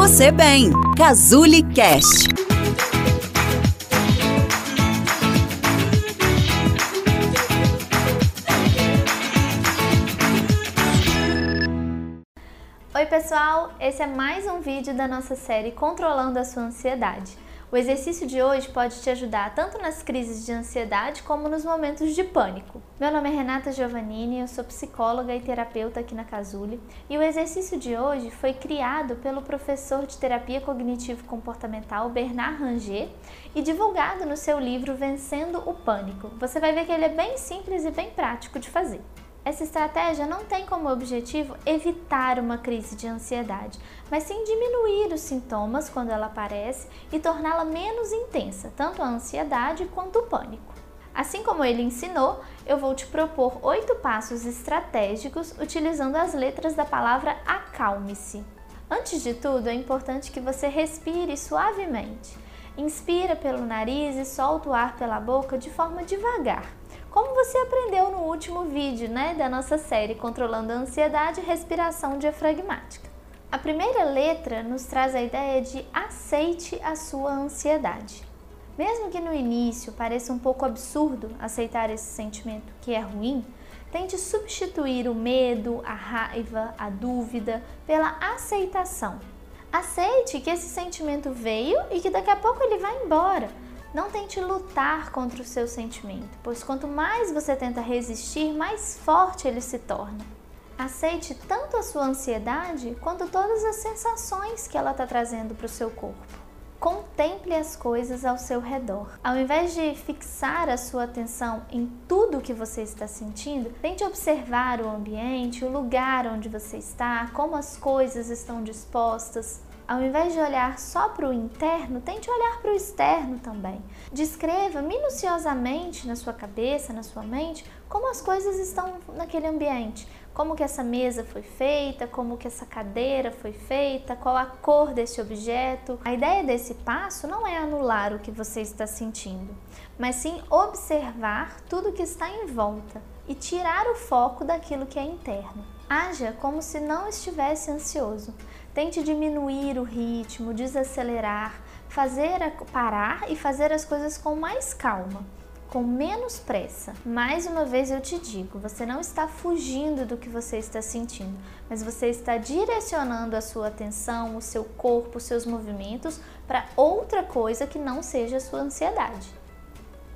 você bem. Cazuli Cast. Oi pessoal, esse é mais um vídeo da nossa série Controlando a Sua Ansiedade. O exercício de hoje pode te ajudar tanto nas crises de ansiedade como nos momentos de pânico. Meu nome é Renata Giovannini, eu sou psicóloga e terapeuta aqui na Casule e o exercício de hoje foi criado pelo professor de terapia cognitivo-comportamental Bernard Ranger e divulgado no seu livro Vencendo o Pânico. Você vai ver que ele é bem simples e bem prático de fazer. Essa estratégia não tem como objetivo evitar uma crise de ansiedade, mas sim diminuir os sintomas quando ela aparece e torná-la menos intensa, tanto a ansiedade quanto o pânico. Assim como ele ensinou, eu vou te propor oito passos estratégicos utilizando as letras da palavra acalme-se. Antes de tudo, é importante que você respire suavemente. Inspira pelo nariz e solta o ar pela boca de forma devagar como você aprendeu no último vídeo né, da nossa série Controlando a Ansiedade e Respiração Diafragmática. A primeira letra nos traz a ideia de aceite a sua ansiedade. Mesmo que no início pareça um pouco absurdo aceitar esse sentimento que é ruim, tente substituir o medo, a raiva, a dúvida pela aceitação. Aceite que esse sentimento veio e que daqui a pouco ele vai embora não tente lutar contra o seu sentimento, pois quanto mais você tenta resistir, mais forte ele se torna. Aceite tanto a sua ansiedade quanto todas as sensações que ela está trazendo para o seu corpo. Contemple as coisas ao seu redor. Ao invés de fixar a sua atenção em tudo que você está sentindo, tente observar o ambiente, o lugar onde você está, como as coisas estão dispostas, ao invés de olhar só para o interno, tente olhar para o externo também. Descreva minuciosamente na sua cabeça, na sua mente, como as coisas estão naquele ambiente. Como que essa mesa foi feita, como que essa cadeira foi feita, qual a cor desse objeto. A ideia desse passo não é anular o que você está sentindo, mas sim observar tudo que está em volta e tirar o foco daquilo que é interno. Haja como se não estivesse ansioso. Tente diminuir o ritmo, desacelerar, fazer a, parar e fazer as coisas com mais calma, com menos pressa. Mais uma vez eu te digo, você não está fugindo do que você está sentindo, mas você está direcionando a sua atenção, o seu corpo, os seus movimentos para outra coisa que não seja a sua ansiedade.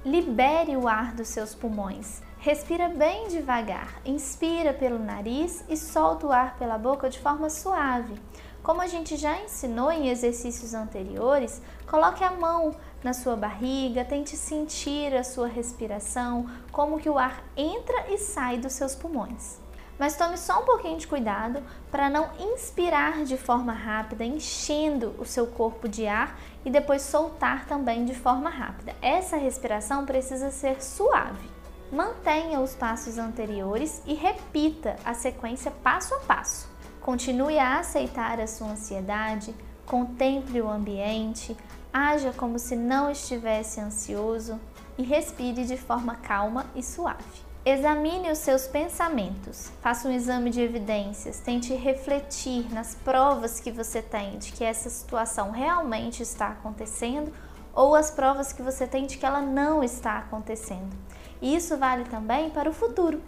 Libere o ar dos seus pulmões. Respira bem devagar, inspira pelo nariz e solta o ar pela boca de forma suave. Como a gente já ensinou em exercícios anteriores, coloque a mão na sua barriga, tente sentir a sua respiração, como que o ar entra e sai dos seus pulmões. Mas tome só um pouquinho de cuidado para não inspirar de forma rápida, enchendo o seu corpo de ar e depois soltar também de forma rápida. Essa respiração precisa ser suave. Mantenha os passos anteriores e repita a sequência passo a passo. Continue a aceitar a sua ansiedade, contemple o ambiente, haja como se não estivesse ansioso e respire de forma calma e suave. Examine os seus pensamentos, faça um exame de evidências, tente refletir nas provas que você tem de que essa situação realmente está acontecendo ou as provas que você tem de que ela não está acontecendo. E isso vale também para o futuro.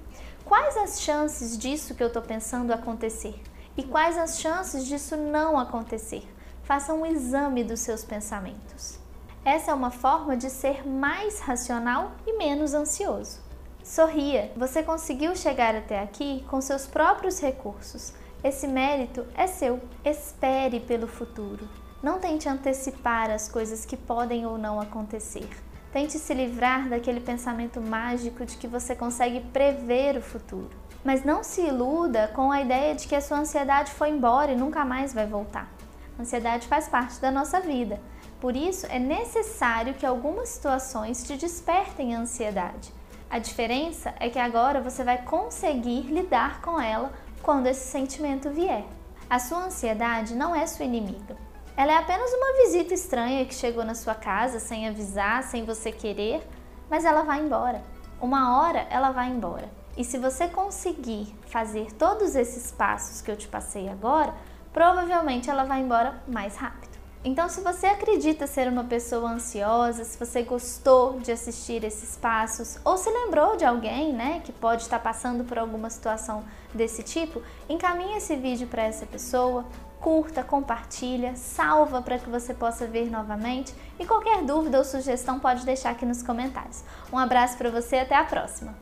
Quais as chances disso que eu estou pensando acontecer? E quais as chances disso não acontecer? Faça um exame dos seus pensamentos. Essa é uma forma de ser mais racional e menos ansioso. Sorria, você conseguiu chegar até aqui com seus próprios recursos. Esse mérito é seu. Espere pelo futuro. Não tente antecipar as coisas que podem ou não acontecer. Tente se livrar daquele pensamento mágico de que você consegue prever o futuro. Mas não se iluda com a ideia de que a sua ansiedade foi embora e nunca mais vai voltar. A ansiedade faz parte da nossa vida. Por isso, é necessário que algumas situações te despertem a ansiedade. A diferença é que agora você vai conseguir lidar com ela quando esse sentimento vier. A sua ansiedade não é sua inimiga. Ela é apenas uma visita estranha que chegou na sua casa sem avisar, sem você querer, mas ela vai embora. Uma hora ela vai embora. E se você conseguir fazer todos esses passos que eu te passei agora, provavelmente ela vai embora mais rápido. Então, se você acredita ser uma pessoa ansiosa, se você gostou de assistir esses passos ou se lembrou de alguém, né, que pode estar passando por alguma situação desse tipo, encaminhe esse vídeo para essa pessoa, curta, compartilha, salva para que você possa ver novamente e qualquer dúvida ou sugestão pode deixar aqui nos comentários. Um abraço para você até a próxima.